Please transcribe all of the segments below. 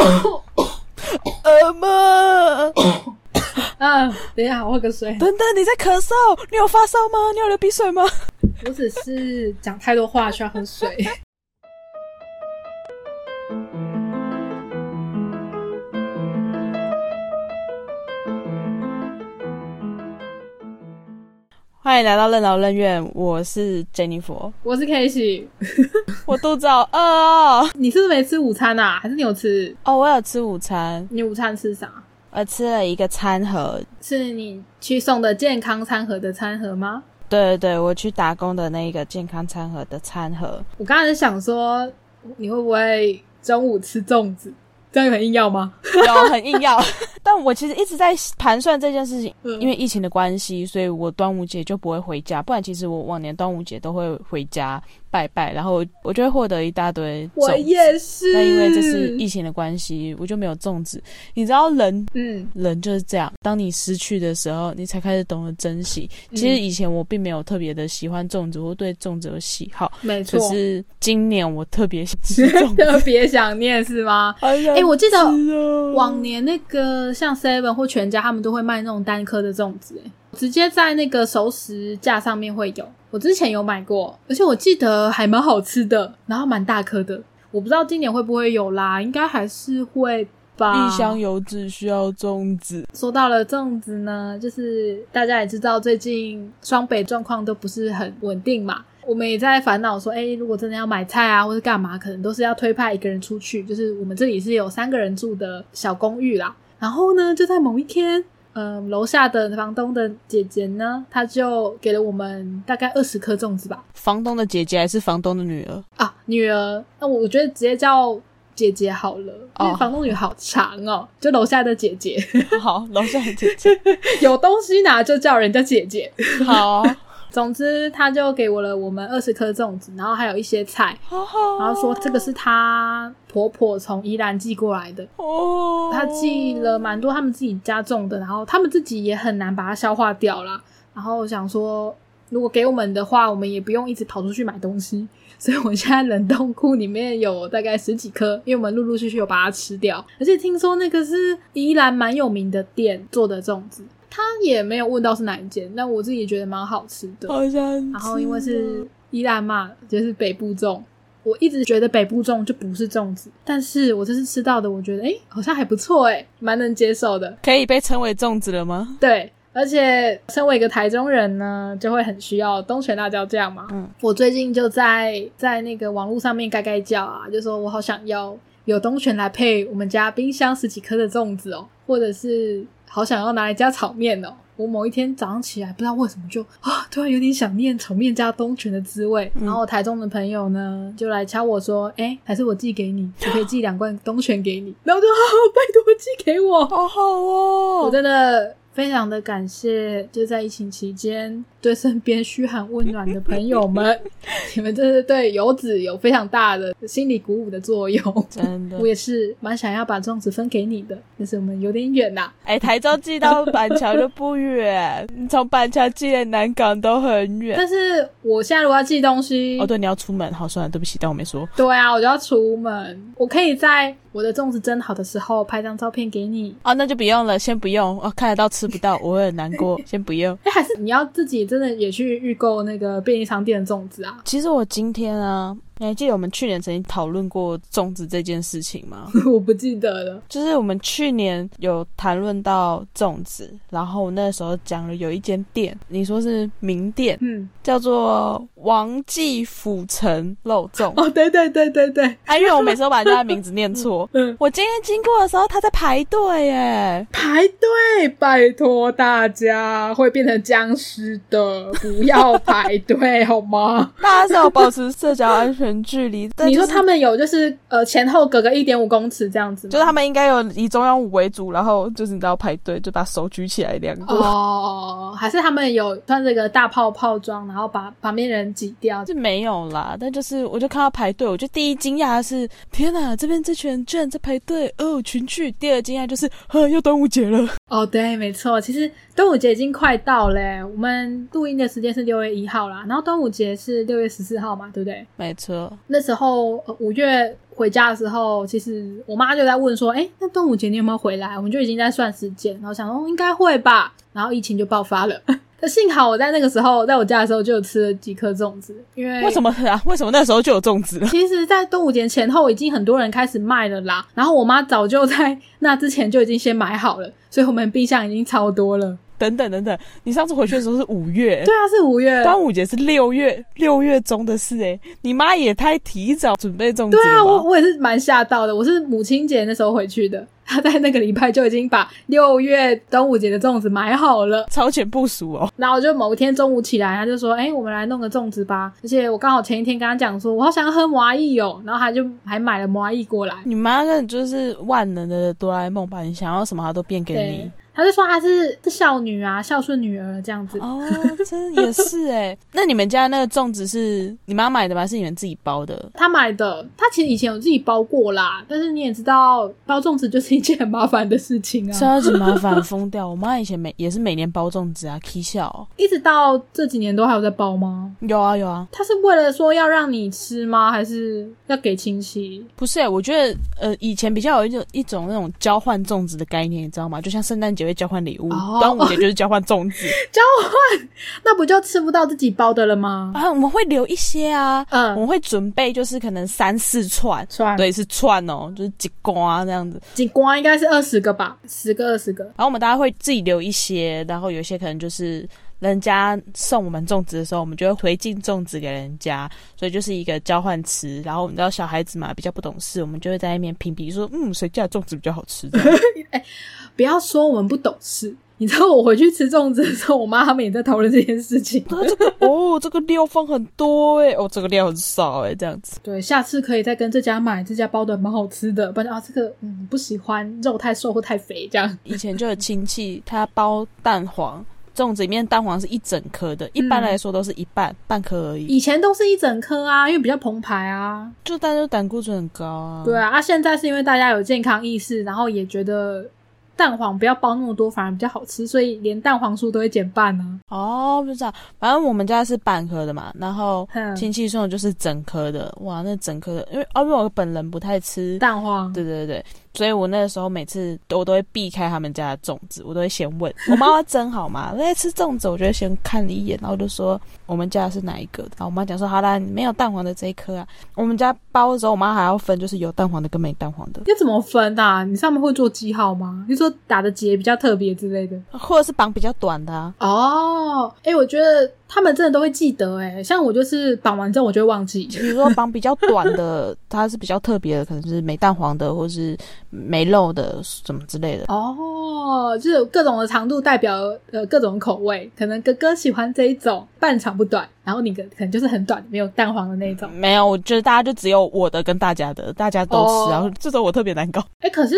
呃么？嗯，等一下，我喝个水。等等，你在咳嗽？你有发烧吗？你有流鼻水吗？我只是讲太多话，需要喝水。欢迎来到任劳任怨，我是 Jennifer，我是 k a s e y 我肚子好饿哦。你是不是没吃午餐啊？还是你有吃？哦，我有吃午餐。你午餐吃啥？我吃了一个餐盒，是你去送的健康餐盒的餐盒吗？对对对，我去打工的那一个健康餐盒的餐盒。我刚才想说，你会不会中午吃粽子？这样很硬要吗？有很硬要，但我其实一直在盘算这件事情，因为疫情的关系，所以我端午节就不会回家，不然其实我往年端午节都会回家。拜拜，然后我就会获得一大堆。我也是。那因为这是疫情的关系，我就没有粽子。你知道人，嗯，人就是这样。当你失去的时候，你才开始懂得珍惜。其实以前我并没有特别的喜欢粽子，或对粽子有喜好。没错。可是今年我特别吃粽子，特别想念是吗？哎，我记得往年那个像 Seven 或全家，他们都会卖那种单颗的粽子，哎。直接在那个熟食架上面会有，我之前有买过，而且我记得还蛮好吃的，然后蛮大颗的。我不知道今年会不会有啦，应该还是会吧。异乡游子需要粽子。说到了粽子呢，就是大家也知道，最近双北状况都不是很稳定嘛，我们也在烦恼说，哎，如果真的要买菜啊，或者干嘛，可能都是要推派一个人出去。就是我们这里是有三个人住的小公寓啦，然后呢，就在某一天。嗯，楼下的房东的姐姐呢，她就给了我们大概二十颗粽子吧。房东的姐姐还是房东的女儿啊？女儿。那我觉得直接叫姐姐好了，因为房东女好长哦。就楼下的姐姐，好，楼下的姐姐 有东西拿就叫人家姐姐，好。总之，他就给我了我们二十颗粽子，然后还有一些菜，然后说这个是他婆婆从宜兰寄过来的。哦，他寄了蛮多他们自己家种的，然后他们自己也很难把它消化掉啦。然后想说，如果给我们的话，我们也不用一直跑出去买东西。所以我现在冷冻库里面有大概十几颗，因为我们陆陆续续有把它吃掉。而且听说那个是宜兰蛮有名的店做的粽子。他也没有问到是哪一间，但我自己觉得蛮好吃的。好像。然后因为是伊兰嘛，就是北部粽，我一直觉得北部粽就不是粽子，但是我这次吃到的，我觉得哎，好像还不错哎，蛮能接受的。可以被称为粽子了吗？对，而且身为一个台中人呢，就会很需要东泉辣椒酱嘛。嗯。我最近就在在那个网络上面盖盖叫啊，就说我好想要有东泉来配我们家冰箱十几颗的粽子哦，或者是。好想要拿来加炒面哦！我某一天早上起来，不知道为什么就啊，突然有点想念炒面加东泉的滋味。然后台中的朋友呢，就来敲我说：“哎，还是我寄给你，我可以寄两罐东泉给你。”然后就好好 拜托寄给我，好好哦！我真的非常的感谢，就在疫情期间。对身边嘘寒问暖的朋友们，你们真是对游子有非常大的心理鼓舞的作用。真的，我也是蛮想要把粽子分给你的，但是我们有点远呐。哎，台中寄到板桥就不远，你从板桥寄来南港都很远。但是我现在如果要寄东西，哦，对，你要出门，好，算了，对不起，但我没说。对啊，我就要出门，我可以在我的粽子蒸好的时候拍张照片给你。哦，那就不用了，先不用。哦，看得到吃不到，我会很难过，先不用。哎，还是你要自己。真的也去预购那个便利商店的粽子啊！其实我今天啊。你还记得我们去年曾经讨论过粽子这件事情吗？我不记得了。就是我们去年有谈论到粽子，然后我那时候讲了有一间店，你说是名店，嗯，叫做王记府城肉粽。哦，对对对对对，啊，因为我每次都把人家的名字念错。嗯，我今天经过的时候，他在排队耶，排队，拜托大家会变成僵尸的，不要排队好吗？大家是要保持社交安全。距离，你说他们有就是呃前后隔个一点五公尺这样子，就是他们应该有以中央五为主，然后就是你知道排队就把手举起来两个哦，还是他们有穿这个大泡泡装，然后把旁边人挤掉？是没有啦，但就是我就看到排队，我就第一惊讶的是天哪，这边这群人居然在排队哦群聚。第二惊讶就是呵又端午节了哦，对，没错，其实端午节已经快到嘞，我们录音的时间是六月一号啦，然后端午节是六月十四号嘛，对不对？没错。那时候五月。回家的时候，其实我妈就在问说：“哎，那端午节你有没有回来？”我们就已经在算时间，然后想说应该会吧。然后疫情就爆发了。那幸好我在那个时候，在我家的时候就有吃了几颗粽子，因为为什么啊？为什么那时候就有粽子？其实，在端午节前后，已经很多人开始卖了啦。然后我妈早就在那之前就已经先买好了，所以我们冰箱已经超多了。等等等等，你上次回去的时候是五月，对啊，是五月。端午节是六月，六月中的事哎，你妈也太提早准备粽子对啊，我我也是蛮吓到的。我是母亲节那时候回去的，她 在那个礼拜就已经把六月端午节的粽子买好了，超前部署哦。然后就某一天中午起来，他就说：“哎，我们来弄个粽子吧。”而且我刚好前一天跟他讲说，我好想要喝麻意哦，然后他就还买了麻意过来。你妈根本就是万能的哆啦 A 梦吧？你想要什么，她都变给你。他就说他是孝女啊，孝顺女儿这样子哦，真也是哎。那你们家那个粽子是你妈买的吗？是你们自己包的？她买的，她其实以前有自己包过啦。但是你也知道，包粽子就是一件很麻烦的事情啊，超级麻烦，疯掉。我妈以前每也是每年包粽子啊，K 笑。一直到这几年都还有在包吗？有啊有啊。她是为了说要让你吃吗？还是要给亲戚？不是哎，我觉得呃，以前比较有一种一种那种交换粽子的概念，你知道吗？就像圣诞节。会交换礼物，端午节就是交换粽子。交换，那不就吃不到自己包的了吗？啊，我们会留一些啊，嗯，我们会准备，就是可能三四串，串对，是串哦，就是几瓜这样子。几瓜应该是二十个吧，十个二十个。然后我们大家会自己留一些，然后有些可能就是人家送我们粽子的时候，我们就会回敬粽子给人家，所以就是一个交换词。然后你知道小孩子嘛，比较不懂事，我们就会在那边评比，说嗯，谁家的粽子比较好吃。哎。不要说我们不懂事，你知道我回去吃粽子的时候，我妈他们也在讨论这件事情。这个 哦，这个料放很多哎，哦，这个料很少哎，这样子。对，下次可以再跟这家买，这家包的蛮好吃的。不然啊，这个嗯不喜欢肉太瘦或太肥这样。以前就有亲戚他包蛋黄，粽子里面蛋黄是一整颗的，一般来说都是一半半颗而已。以前都是一整颗啊，因为比较澎湃啊，就大家胆固醇很高啊。对啊，啊现在是因为大家有健康意识，然后也觉得。蛋黄不要包那么多，反而比较好吃，所以连蛋黄酥都会减半呢。哦，就这样，反正我们家是半颗的嘛，然后亲戚送的就是整颗的。哇，那整颗的，因为哦，因为我本人不太吃蛋黄，对对对。所以我那个时候每次我都会避开他们家的粽子，我都会先问 我妈妈蒸好吗？在吃粽子，我就会先看了一眼，然后就说我们家是哪一个？然后我妈讲说好啦，没有蛋黄的这一颗啊。我们家包的时候，我妈还要分，就是有蛋黄的跟没蛋黄的。要怎么分啊？你上面会做记号吗？你说打的结比较特别之类的，或者是绑比较短的啊？哦，哎，我觉得。他们真的都会记得哎，像我就是绑完之后我就会忘记。比如说绑比较短的，它是比较特别的，可能是没蛋黄的，或是没肉的，什么之类的。哦，就是各种的长度代表呃各种口味，可能哥哥喜欢这一种半长不短，然后你可可能就是很短没有蛋黄的那种。没有，我觉得大家就只有我的跟大家的，大家都吃，然后这种我特别难搞。哎，可是。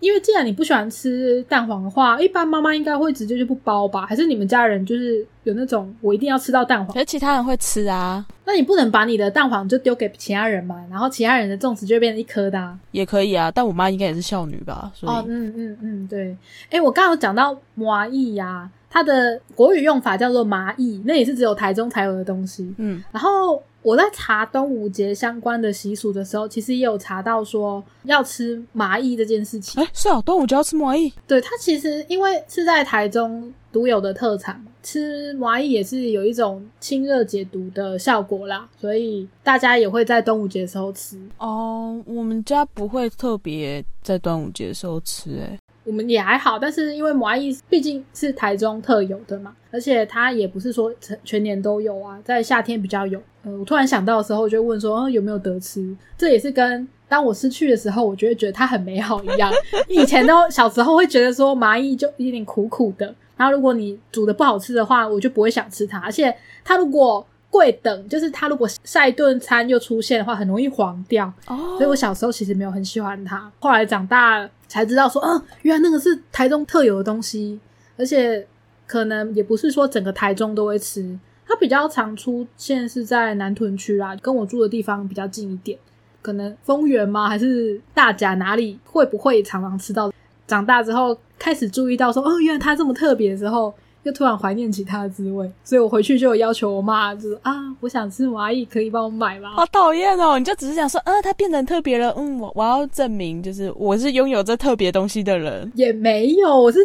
因为既然你不喜欢吃蛋黄的话，一般妈妈应该会直接就不包吧？还是你们家人就是有那种我一定要吃到蛋黄？而其他人会吃啊，那你不能把你的蛋黄就丢给其他人嘛？然后其他人的粽子就变成一颗的，也可以啊。但我妈应该也是孝女吧？哦，嗯嗯嗯，对。哎，我刚刚讲到麻意呀，它的国语用法叫做麻意，那也是只有台中才有的东西。嗯，然后。我在查端午节相关的习俗的时候，其实也有查到说要吃麻薏这件事情。哎，是啊，端午节要吃麻薏。对，它其实因为是在台中独有的特产嘛，吃麻薏也是有一种清热解毒的效果啦，所以大家也会在端午节的时候吃。哦，我们家不会特别在端午节的时候吃，哎。我们也还好，但是因为麻意毕竟是台中特有的嘛，而且它也不是说全全年都有啊，在夏天比较有。呃，我突然想到的时候，我就问说，有没有得吃？这也是跟当我失去的时候，我就会觉得它很美好一样。以前都小时候会觉得说麻蚁就有点苦苦的，然后如果你煮的不好吃的话，我就不会想吃它。而且它如果贵等，就是它如果下一顿餐又出现的话，很容易黄掉。哦，所以我小时候其实没有很喜欢它。后来长大。才知道说，嗯，原来那个是台中特有的东西，而且可能也不是说整个台中都会吃，它比较常出现是在南屯区啦，跟我住的地方比较近一点，可能丰原吗？还是大甲哪里会不会常常吃到？长大之后开始注意到说，哦，原来它这么特别的时候，又突然怀念起它的滋味，所以我回去就有要求我妈，就是啊，我想吃麻蚁，可以帮我买吗？好讨厌哦！你就只是想说，啊，它变成特别了，嗯，我我要证明，就是我是拥有这特别东西的人，也没有，我是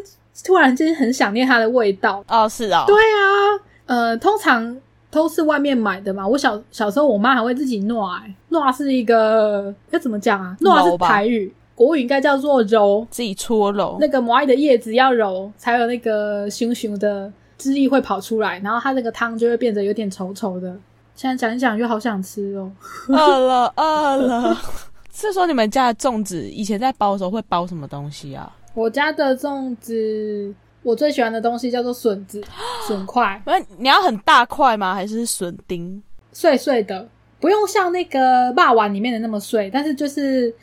突然间很想念它的味道哦，是啊，对啊，呃，通常都是外面买的嘛。我小小时候，我妈还会自己糯，糯是一个要怎么讲啊？糯是台语。国语应该叫做揉，自己搓揉那个蚂蚁的叶子要揉，才有那个熊熊的汁液会跑出来，然后它那个汤就会变得有点稠稠的。现在想一想又好想吃哦，饿了饿了。是说你们家的粽子以前在包的时候会包什么东西啊？我家的粽子，我最喜欢的东西叫做笋子，笋块。不是你要很大块吗？还是笋丁碎碎的？不用像那个霸碗里面的那么碎，但是就是。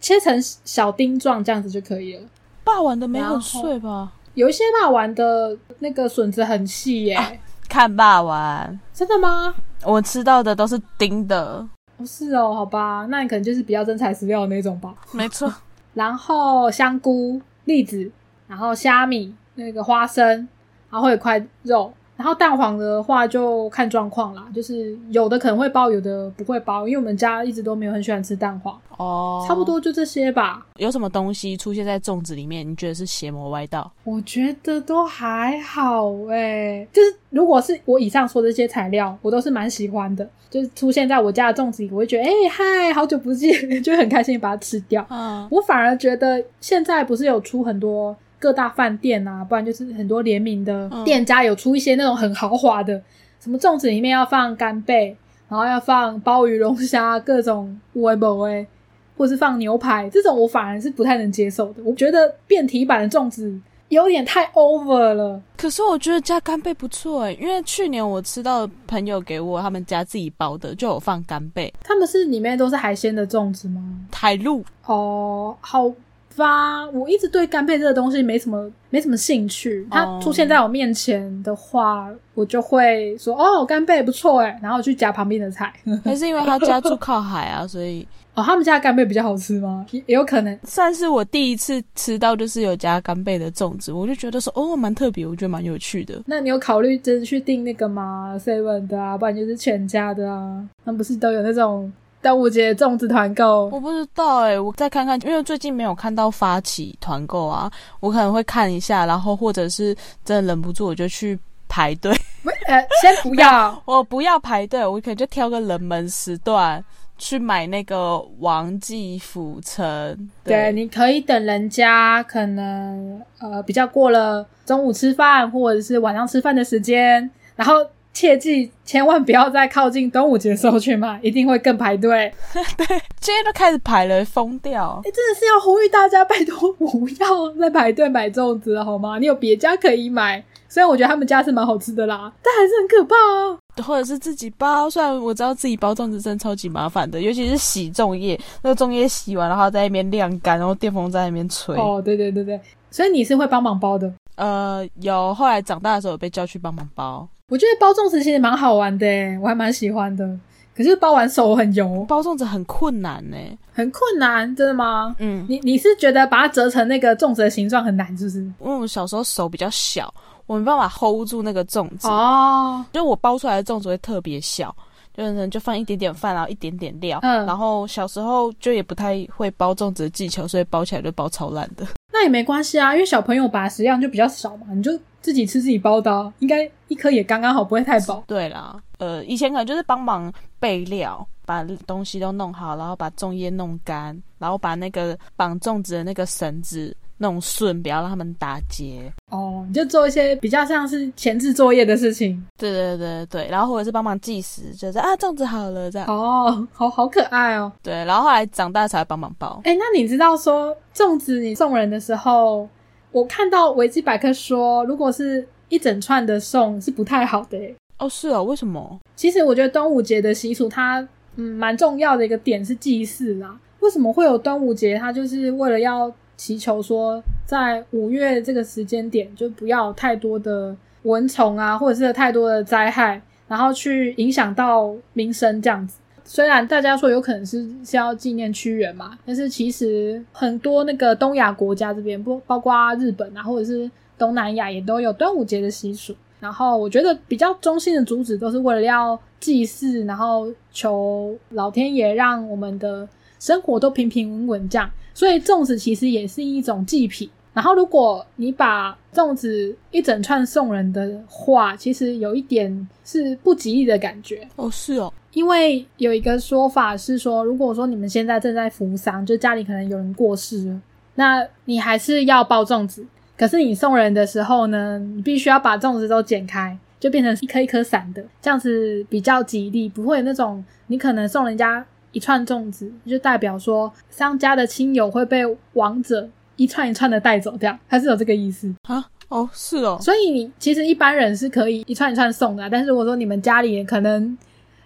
切成小丁状这样子就可以了。霸王的没很碎吧？有一些霸王的那个笋子很细耶。看霸王，真的吗？我吃到的都是丁的。不是哦，好吧，那你可能就是比较真材实料的那种吧。没错。然后香菇、栗子，然后虾米、那个花生，然后会有块肉。然后蛋黄的话就看状况啦，就是有的可能会包，有的不会包，因为我们家一直都没有很喜欢吃蛋黄哦。差不多就这些吧。有什么东西出现在粽子里面，你觉得是邪魔歪道？我觉得都还好哎，就是如果是我以上说的这些材料，我都是蛮喜欢的。就是出现在我家的粽子里，我会觉得哎嗨，好久不见，就很开心把它吃掉。嗯，我反而觉得现在不是有出很多。各大饭店啊，不然就是很多联名的店家有出一些那种很豪华的，什么粽子里面要放干贝，然后要放鲍鱼、龙虾，各种乌龟、宝龟，或是放牛排，这种我反而是不太能接受的。我觉得变体版的粽子有点太 over 了。可是我觉得加干贝不错诶，因为去年我吃到朋友给我他们家自己包的，就有放干贝。他们是里面都是海鲜的粽子吗？海陆哦，好。发，我一直对干贝这个东西没什么没什么兴趣。它出现在我面前的话，我就会说哦，干贝不错哎，然后去夹旁边的菜。还是因为他家住靠海啊，所以 哦，他们家干贝比较好吃吗？也有可能。算是我第一次吃到就是有加干贝的粽子，我就觉得说哦，蛮特别，我觉得蛮有趣的。那你有考虑就是去订那个吗？seven 的啊，不然就是全家的啊，他们不是都有那种。端午节粽子团购，我不知道哎，我再看看，因为最近没有看到发起团购啊，我可能会看一下，然后或者是真的忍不住，我就去排队。呃，先不要，我不要排队，我可能就挑个冷门时段去买那个王记府城。对，你可以等人家可能呃比较过了中午吃饭或者是晚上吃饭的时间，然后。切记，千万不要再靠近端午节时候去买，一定会更排队。对，今天都开始排了，疯掉！哎，真的是要呼吁大家，拜托不要再排队买粽子了，好吗？你有别家可以买，虽然我觉得他们家是蛮好吃的啦，但还是很可怕啊。或者是自己包，虽然我知道自己包粽子真的超级麻烦的，尤其是洗粽叶，那个粽叶洗完，然后在那边晾干，然后电风在那边吹。哦，对对对对，所以你是会帮忙包的？呃，有，后来长大的时候有被叫去帮忙包。我觉得包粽子其实蛮好玩的，我还蛮喜欢的。可是包完手很油，包粽子很困难呢，很困难，真的吗？嗯，你你是觉得把它折成那个粽子的形状很难，是不是？因为我小时候手比较小，我没办法 hold 住那个粽子哦，就我包出来的粽子会特别小，就是就放一点点饭，然后一点点料，嗯，然后小时候就也不太会包粽子的技巧，所以包起来就包超烂的。那也没关系啊，因为小朋友把食量就比较少嘛，你就自己吃自己包的，应该一颗也刚刚好，不会太饱。对啦，呃，以前可能就是帮忙备料，把东西都弄好，然后把粽叶弄干，然后把那个绑粽子的那个绳子。弄顺，不要让他们打结。哦，你就做一些比较像是前置作业的事情。对对对对，然后或者是帮忙计时，就是啊，粽子好了这样。哦，好好可爱哦。对，然后后来长大才帮忙包。哎，那你知道说粽子你送人的时候，我看到维基百科说，如果是一整串的送是不太好的。哦，是啊，为什么？其实我觉得端午节的习俗，它嗯蛮重要的一个点是祭祀啦。为什么会有端午节？它就是为了要。祈求说，在五月这个时间点，就不要太多的蚊虫啊，或者是太多的灾害，然后去影响到民生这样子。虽然大家说有可能是是要纪念屈原嘛，但是其实很多那个东亚国家这边，不包括日本啊，或者是东南亚也都有端午节的习俗。然后我觉得比较中心的主旨都是为了要祭祀，然后求老天爷让我们的生活都平平稳稳这样。所以粽子其实也是一种祭品。然后如果你把粽子一整串送人的话，其实有一点是不吉利的感觉哦。是哦，因为有一个说法是说，如果说你们现在正在扶丧，就家里可能有人过世了，那你还是要包粽子。可是你送人的时候呢，你必须要把粽子都剪开，就变成一颗一颗散的，这样子比较吉利，不会那种你可能送人家一串粽子，就代表说商家的亲友会被王者一串一串的带走，这样还是有这个意思啊？哦，是哦，所以你其实一般人是可以一串一串送的，但是如果说你们家里可能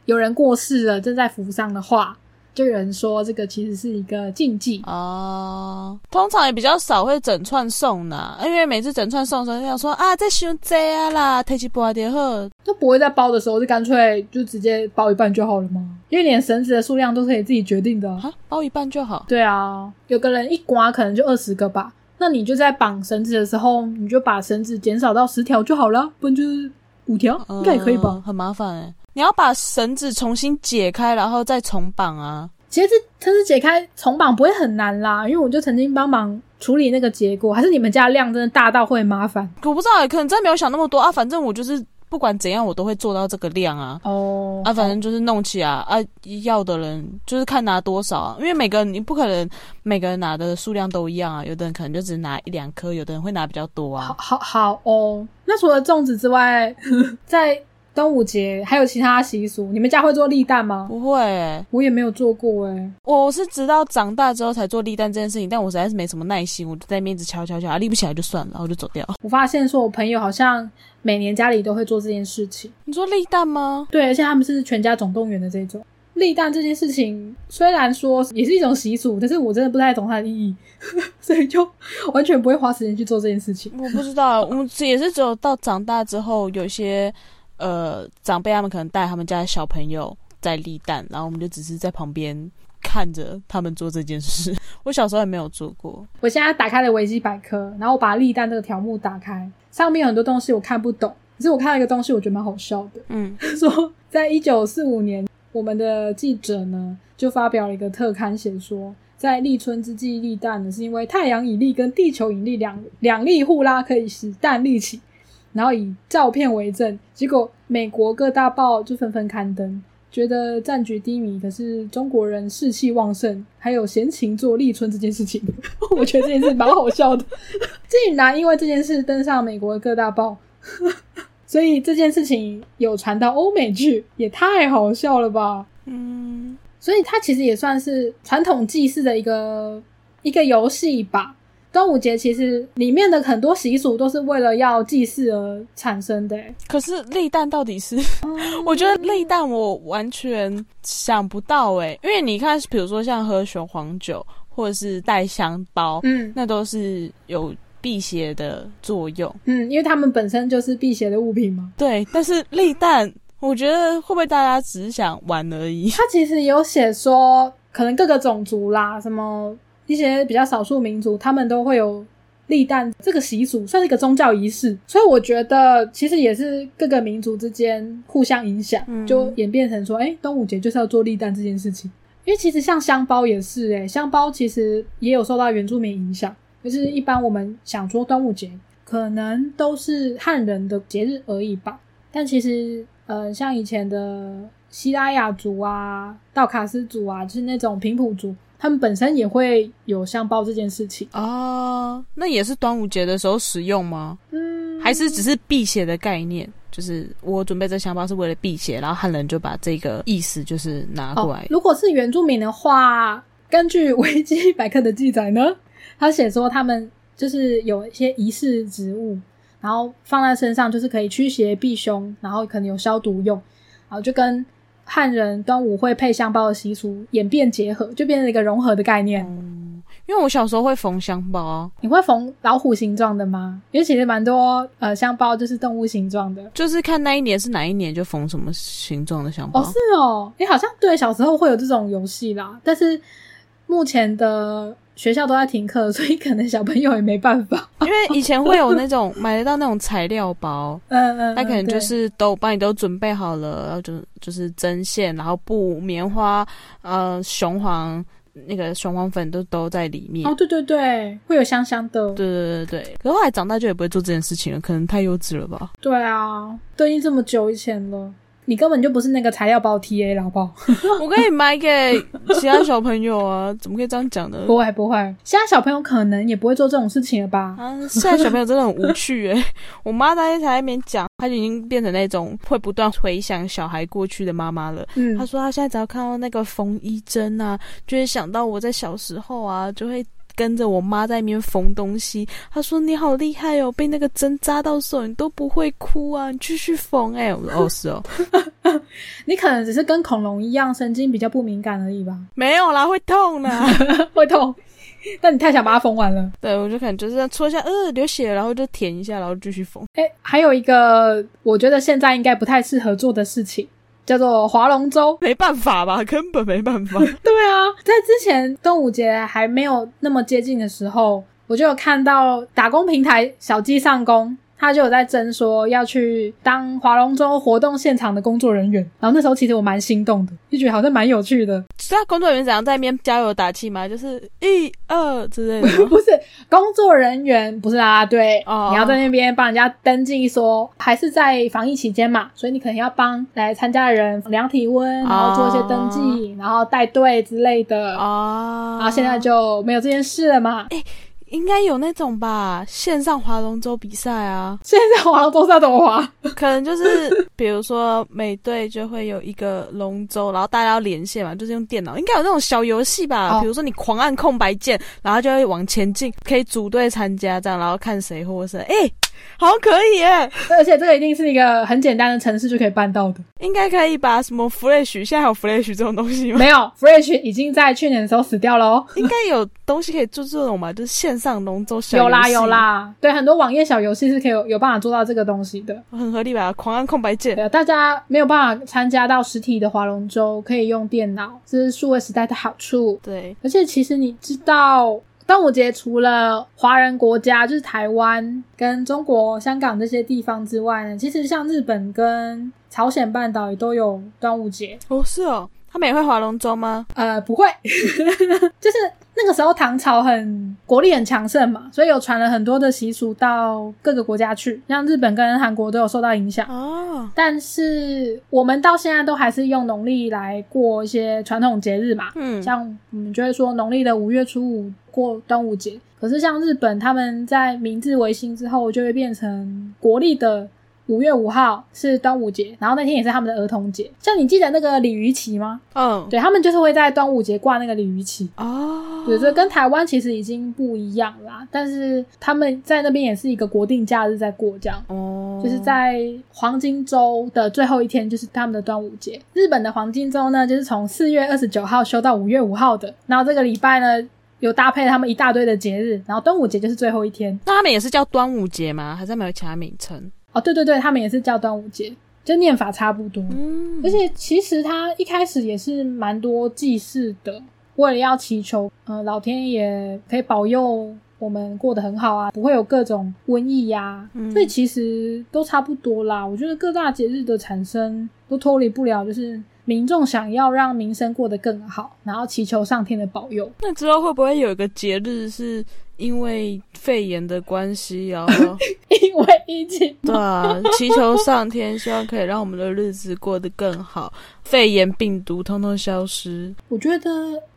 有人过世了，正在服丧的话。就有人说这个其实是一个禁忌啊，通常也比较少会整串送呢，因为每次整串送的时候，要说啊，这伤济啊啦，提起包点好，就不会在包的时候就干脆就直接包一半就好了吗？因为连绳子的数量都可以自己决定的啊，包一半就好。对啊，有个人一刮可能就二十个吧，那你就在绑绳子的时候，你就把绳子减少到十条就好了，不然就是五条，应该也可以吧？很麻烦哎。你要把绳子重新解开，然后再重绑啊。其实它是解开重绑不会很难啦，因为我就曾经帮忙处理那个结果。还是你们家量真的大到会麻烦？我不知道，可能真的没有想那么多啊。反正我就是不管怎样，我都会做到这个量啊。哦，啊，反正就是弄起啊啊，要的人就是看拿多少啊，因为每个人你不可能每个人拿的数量都一样啊。有的人可能就只拿一两颗，有的人会拿比较多啊。好好好哦，那除了粽子之外，在。端午节还有其他习俗，你们家会做立蛋吗？不会，我也没有做过哎。我是直到长大之后才做立蛋这件事情，但我实在是没什么耐心，我就在面子敲敲敲，啊，立不起来就算了，然后就走掉。我发现说，我朋友好像每年家里都会做这件事情。你说立蛋吗？对，而且他们是全家总动员的这种立蛋这件事情，虽然说也是一种习俗，但是我真的不太懂它的意义，所以就完全不会花时间去做这件事情。我不知道，我也是只有到长大之后有些。呃，长辈他们可能带他们家的小朋友在立蛋，然后我们就只是在旁边看着他们做这件事。我小时候也没有做过。我现在打开了维基百科，然后我把立蛋这个条目打开，上面有很多东西我看不懂，可是我看到一个东西，我觉得蛮好笑的。嗯，说在一九四五年，我们的记者呢就发表了一个特刊，写说在立春之际立蛋呢，是因为太阳引力跟地球引力两两力互拉，可以使蛋立起。然后以照片为证，结果美国各大报就纷纷刊登，觉得战局低迷。可是中国人士气旺盛，还有闲情做立春这件事情，我觉得这件事蛮好笑的。竟然因为这件事登上美国各大报，所以这件事情有传到欧美去，也太好笑了吧？嗯，所以它其实也算是传统祭祀的一个一个游戏吧。端午节其实里面的很多习俗都是为了要祭祀而产生的。可是立蛋到底是？我觉得立蛋我完全想不到哎，因为你看，比如说像喝雄黄酒或者是带香包，嗯，那都是有辟邪的作用。嗯，因为他们本身就是辟邪的物品嘛。对，但是立蛋，我觉得会不会大家只是想玩而已？他其实有写说，可能各个种族啦，什么。一些比较少数民族，他们都会有立蛋这个习俗，算是一个宗教仪式。所以我觉得，其实也是各个民族之间互相影响，就演变成说，哎，端午节就是要做立蛋这件事情。因为其实像香包也是，哎，香包其实也有受到原住民影响。就是一般我们想说端午节，可能都是汉人的节日而已吧。但其实，呃，像以前的希拉雅族啊、道卡斯族啊，就是那种平埔族。他们本身也会有香包这件事情哦，那也是端午节的时候使用吗？嗯，还是只是辟邪的概念？就是我准备这香包是为了辟邪，然后汉人就把这个意思就是拿过来。如果是原住民的话，根据维基百科的记载呢，他写说他们就是有一些仪式植物，然后放在身上就是可以驱邪避凶，然后可能有消毒用，然后就跟。汉人端午会配香包的习俗演变结合，就变成一个融合的概念。嗯，因为我小时候会缝香包，你会缝老虎形状的吗？因为其实蛮多呃香包就是动物形状的，就是看那一年是哪一年就缝什么形状的香包。哦，是哦，哎，好像对小时候会有这种游戏啦，但是。目前的学校都在停课，所以可能小朋友也没办法。因为以前会有那种买得到那种材料包，嗯 嗯，他可能就是都帮你都准备好了，然后就就是针线，然后布、棉花，呃，雄黄。那个雄黄粉都都在里面哦，对对对，会有香香的，对对对对。可是后来长大就也不会做这件事情了，可能太幼稚了吧？对啊，都已经这么久以前了。你根本就不是那个材料包 T A 了，好不好？我可以买给其他小朋友啊，怎么可以这样讲呢？不会不会，其他小朋友可能也不会做这种事情了吧？啊，现在小朋友真的很无趣诶。我妈那天才在那边讲，她就已经变成那种会不断回想小孩过去的妈妈了。嗯，她说她现在只要看到那个缝衣针啊，就会想到我在小时候啊，就会。跟着我妈在那边缝东西，她说：“你好厉害哦，被那个针扎到手，你都不会哭啊，你继续缝。”哎，我说：“哦，是哦，你可能只是跟恐龙一样，神经比较不敏感而已吧？”没有啦，会痛啦，会痛。但你太想把它缝完了。对，我就可能就是戳一下，呃，流血，然后就舔一下，然后继续缝。哎，还有一个，我觉得现在应该不太适合做的事情。叫做划龙舟，没办法吧，根本没办法。对啊，在之前端午节还没有那么接近的时候，我就有看到打工平台小鸡上工。他就有在争说要去当划龙舟活动现场的工作人员，然后那时候其实我蛮心动的，就觉得好像蛮有趣的。是啊，工作人员怎样在那边加油打气吗？就是一二之类的。不是，工作人员不是啦，对，你要在那边帮人家登记，说还是在防疫期间嘛，所以你可能要帮来参加的人量体温，然后做一些登记，然后带队之类的。哦，然后现在就没有这件事了嘛？应该有那种吧，线上划龙舟比赛啊！线上划龙舟要怎么划？可能就是 比如说每队就会有一个龙舟，然后大家要连线嘛，就是用电脑，应该有那种小游戏吧。比如说你狂按空白键，然后就会往前进，可以组队参加这样，然后看谁获胜。哎。好可以耶！而且这个一定是一个很简单的城市就可以办到的，应该可以吧？什么 Flash？现在还有 Flash 这种东西吗？没有，Flash 已经在去年的时候死掉了哦。应该有东西可以做这种吧？就是线上龙舟小有啦有啦，对，很多网页小游戏是可以有有办法做到这个东西的，很合理吧？狂按空白键。对，大家没有办法参加到实体的划龙舟，可以用电脑，这是数位时代的好处。对，而且其实你知道。端午节除了华人国家，就是台湾跟中国香港这些地方之外呢，其实像日本跟朝鲜半岛也都有端午节。哦，是哦，他们也会划龙舟吗？呃，不会，就是那个时候唐朝很国力很强盛嘛，所以有传了很多的习俗到各个国家去，像日本跟韩国都有受到影响。哦，但是我们到现在都还是用农历来过一些传统节日嘛。嗯，像我们就会说农历的五月初五。过端午节，可是像日本，他们在明治维新之后，就会变成国历的五月五号是端午节，然后那天也是他们的儿童节。像你记得那个鲤鱼旗吗？嗯，对他们就是会在端午节挂那个鲤鱼旗。哦，对，所以跟台湾其实已经不一样啦。但是他们在那边也是一个国定假日在过，这样。哦，就是在黄金周的最后一天，就是他们的端午节。日本的黄金周呢，就是从四月二十九号休到五月五号的。然后这个礼拜呢。有搭配他们一大堆的节日，然后端午节就是最后一天。那他们也是叫端午节吗？还是没有其他名称？哦，对对对，他们也是叫端午节，就念法差不多。嗯，而且其实他一开始也是蛮多祭祀的，为了要祈求，呃，老天爷可以保佑我们过得很好啊，不会有各种瘟疫呀。所以其实都差不多啦。我觉得各大节日的产生都脱离不了，就是。民众想要让民生过得更好，然后祈求上天的保佑。那之后会不会有一个节日是因为肺炎的关系，然后 因为疫情？对啊，祈求上天，希望可以让我们的日子过得更好，肺炎病毒通通消失。我觉得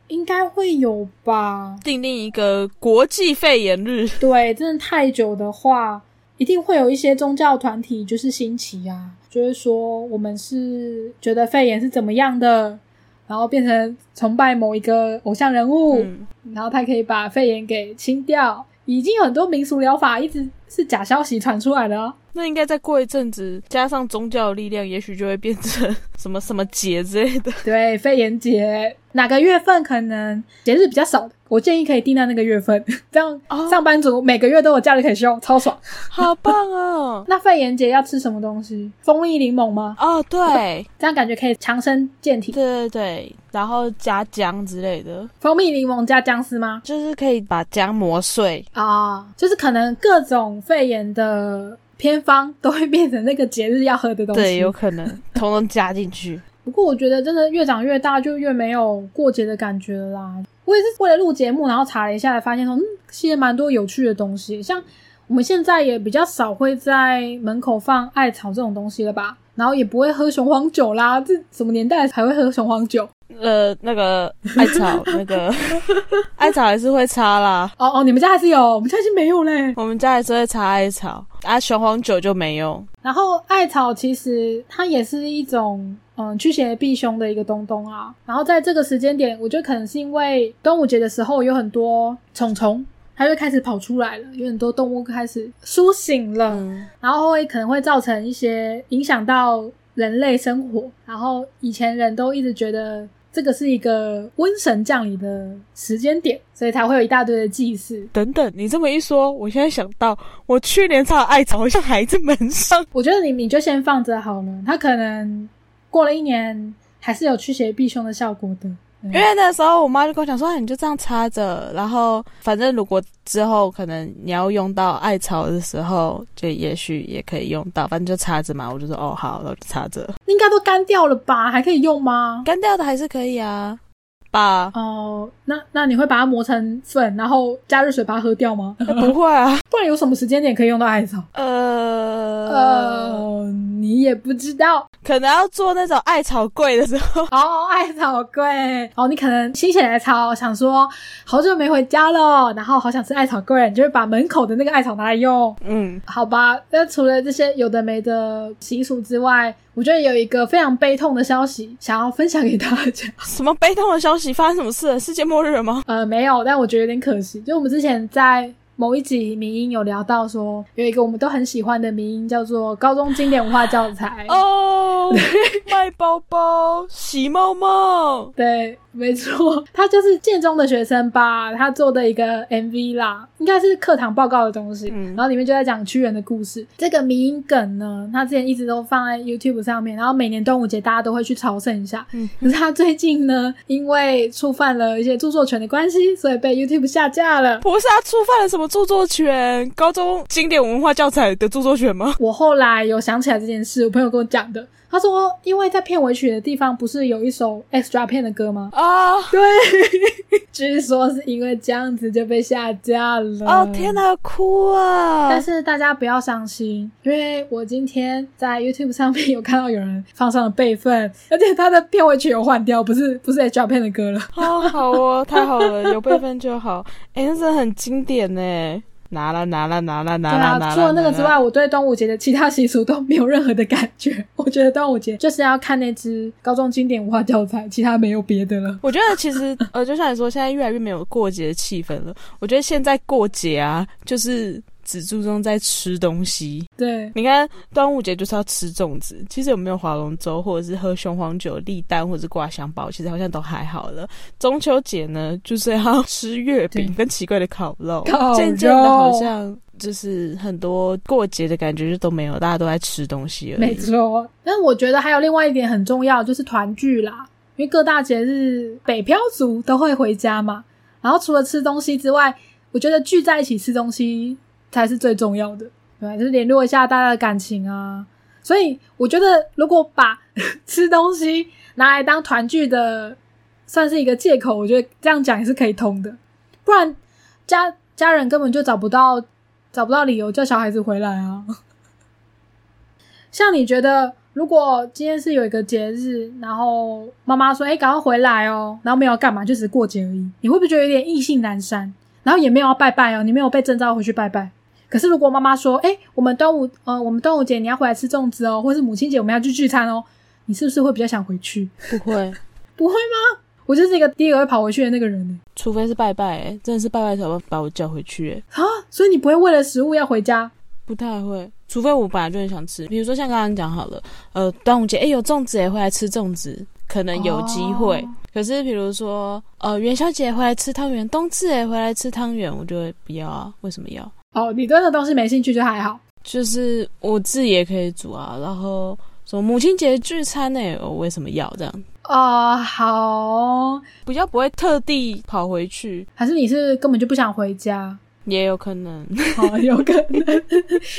应该会有吧。定定一个国际肺炎日。对，真的太久的话，一定会有一些宗教团体就是兴起啊。就是说，我们是觉得肺炎是怎么样的，然后变成崇拜某一个偶像人物，然后他可以把肺炎给清掉。已经有很多民俗疗法一直是假消息传出来的。那应该再过一阵子，加上宗教的力量，也许就会变成什么什么节之类的。对，肺炎节。哪个月份可能节日比较少的，我建议可以定在那个月份，这样上班族每个月都有假日可以休，超爽，好棒哦！那肺炎节要吃什么东西？蜂蜜柠檬吗？哦，对，这样感觉可以强身健体。对对对，然后加姜之类的，蜂蜜柠檬加姜丝吗？就是可以把姜磨碎啊，就是可能各种肺炎的偏方都会变成那个节日要喝的东西，对，有可能统统加进去。不过我觉得真的越长越大，就越没有过节的感觉了啦。我也是为了录节目，然后查了一下，才发现说，嗯，其实蛮多有趣的东西。像我们现在也比较少会在门口放艾草这种东西了吧？然后也不会喝雄黄酒啦。这什么年代还会喝雄黄酒？呃，那个艾草，那个 艾草还是会插啦。哦哦，你们家还是有，我们家已经没有嘞。我们家还是会插艾草，啊，雄黄酒就没有。然后艾草其实它也是一种。嗯，驱邪避凶的一个东东啊。然后在这个时间点，我觉得可能是因为端午节的时候有很多虫虫，它就开始跑出来了，有很多动物开始苏醒了，然后会可能会造成一些影响到人类生活。然后以前人都一直觉得这个是一个瘟神降临的时间点，所以才会有一大堆的祭祀等等。你这么一说，我现在想到我去年插艾草好像还在门上。我觉得你你就先放着好了，它可能。过了一年，还是有驱邪避凶的效果的。因为那时候我妈就跟我讲说：“你就这样插着，然后反正如果之后可能你要用到艾草的时候，就也许也可以用到。反正就插着嘛。”我就说：“哦，好，那就插着。”应该都干掉了吧？还可以用吗？干掉的还是可以啊。把哦，那那你会把它磨成粉，然后加热水把它喝掉吗？不会啊。不然有什么时间点可以用到艾草？呃呃，你也不知道。可能要做那种艾草柜的时候 哦，艾草柜哦，你可能心血来潮想说好久没回家了，然后好想吃艾草柜，你就会把门口的那个艾草拿来用。嗯，好吧。那除了这些有的没的习俗之外，我觉得有一个非常悲痛的消息想要分享给大家。什么悲痛的消息？发生什么事了？世界末日了吗？呃，没有，但我觉得有点可惜。就我们之前在。某一集民音有聊到说，有一个我们都很喜欢的民音叫做高中经典文化教材哦，卖包包、洗猫猫，对。没错，他就是建中的学生吧，他做的一个 MV 啦，应该是课堂报告的东西，然后里面就在讲屈原的故事。这个迷梗呢，他之前一直都放在 YouTube 上面，然后每年端午节大家都会去朝圣一下。嗯，可是他最近呢，因为触犯了一些著作权的关系，所以被 YouTube 下架了。不是他触犯了什么著作权？高中经典文化教材的著作权吗？我后来有想起来这件事，我朋友跟我讲的。他说：“因为在片尾曲的地方不是有一首 extra 片的歌吗？啊，对，据说是因为这样子就被下架了。哦，天哪，哭啊！但是大家不要伤心，因为我今天在 YouTube 上面有看到有人放上了备份，而且他的片尾曲有换掉，不是不是 extra 片的歌了。哦好哦，太好了，有备份就好。哎，那真的很经典呢。”拿了拿了拿了拿了拿了。除了那个之外，我对端午节的其他习俗都没有任何的感觉。我觉得端午节就是要看那只高中经典文化教材，其他没有别的了。我觉得其实呃，就像你说，现在越来越没有过节的气氛了。我觉得现在过节啊，就是。只注重在吃东西，对，你看端午节就是要吃粽子，其实有没有划龙舟，或者是喝雄黄酒、立蛋，或者是挂香包，其实好像都还好了。中秋节呢，就是要 吃月饼跟奇怪的烤肉，渐渐的好像就是很多过节的感觉就都没有，大家都在吃东西而已。没错，但我觉得还有另外一点很重要，就是团聚啦，因为各大节日北漂族都会回家嘛，然后除了吃东西之外，我觉得聚在一起吃东西。才是最重要的，对，就是联络一下大家的感情啊。所以我觉得，如果把 吃东西拿来当团聚的，算是一个借口，我觉得这样讲也是可以通的。不然家家人根本就找不到找不到理由叫小孩子回来啊。像你觉得，如果今天是有一个节日，然后妈妈说：“哎，赶快回来哦！”然后没有干嘛，就只是过节而已，你会不会觉得有点意兴阑珊？然后也没有要拜拜哦，你没有被征召回去拜拜。可是，如果妈妈说：“哎，我们端午，呃，我们端午节你要回来吃粽子哦，或是母亲节我们要去聚餐哦，你是不是会比较想回去？”不会，不会吗？我就是一个第一个会跑回去的那个人除非是拜拜，真的是拜拜才会把我叫回去。啊，所以你不会为了食物要回家？不太会，除非我本来就很想吃。比如说像刚刚讲好了，呃，端午节，哎，有粽子，哎，回来吃粽子，可能有机会。可是比如说，呃，元宵节回来吃汤圆，冬至哎回来吃汤圆，我就会不要啊。为什么要？哦，你对那东西没兴趣就还好。就是我自己也可以煮啊。然后什么母亲节聚餐呢？我为什么要这样？哦，好，比较不会特地跑回去，还是你是根本就不想回家？也有可能，哦，有可能，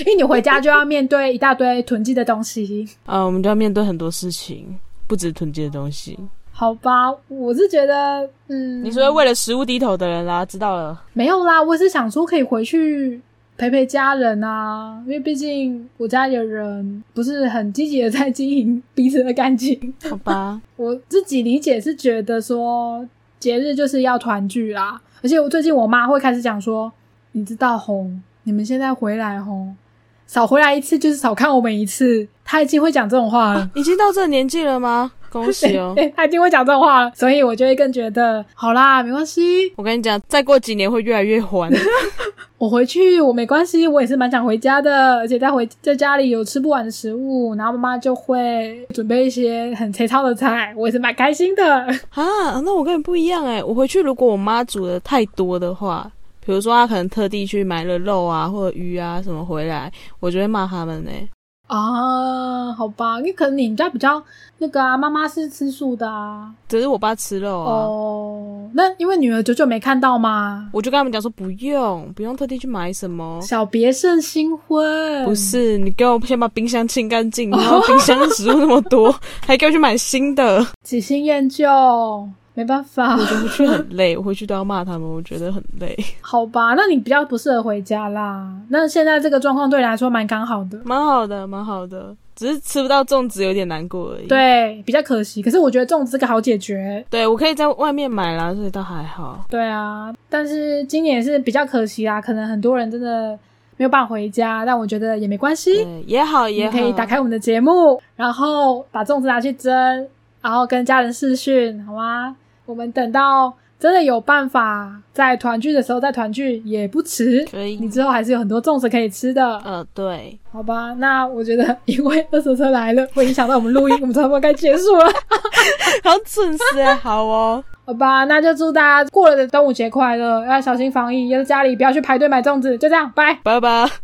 因为你回家就要面对一大堆囤积的东西啊，我们就要面对很多事情，不止囤积的东西。好吧，我是觉得，嗯，你说为了食物低头的人啦，知道了？没有啦，我是想说可以回去陪陪家人啊，因为毕竟我家里的人不是很积极的在经营彼此的感情。好吧，我自己理解是觉得说节日就是要团聚啦，而且我最近我妈会开始讲说。你知道红，你们现在回来红，少回来一次就是少看我们一次。她已经会讲这种话了，已经到这个年纪了吗？恭喜哦！他已经会讲这种话了，所以我就会更觉得好啦，没关系。我跟你讲，再过几年会越来越欢。我回去我没关系，我也是蛮想回家的，而且在回在家里有吃不完的食物，然后妈妈就会准备一些很粗糙的菜，我也是蛮开心的 啊。那我跟你不一样哎，我回去如果我妈煮的太多的话。比如说，他可能特地去买了肉啊，或者鱼啊什么回来，我就会骂他们呢。啊，好吧，因为可能你们家比较那个啊，妈妈是吃素的啊，只是我爸吃肉啊。哦，那因为女儿久久没看到吗？我就跟他们讲说不用，不用特地去买什么。小别胜新婚，不是你给我先把冰箱清干净，然后冰箱食物那么多，还给我去买新的，喜新厌旧。没办法，我回去很累，我回去都要骂他们，我觉得很累。好吧，那你比较不适合回家啦。那现在这个状况对你来说蛮刚好的，蛮好的，蛮好的，只是吃不到粽子有点难过而已。对，比较可惜。可是我觉得粽子这个好解决。对，我可以在外面买啦，所以倒还好。对啊，但是今年是比较可惜啊，可能很多人真的没有办法回家，但我觉得也没关系，也好也可以打开我们的节目，然后把粽子拿去蒸，然后跟家人视讯，好吗？我们等到真的有办法在团聚的时候再团聚也不迟。可以，你之后还是有很多粽子可以吃的。呃，对，好吧，那我觉得因为二手车来了，会影响到我们录音，我们差不多该结束了。好准时哎，好哦，好吧，那就祝大家过了的端午节快乐，要小心防疫，要在家里不要去排队买粽子，就这样，拜拜拜。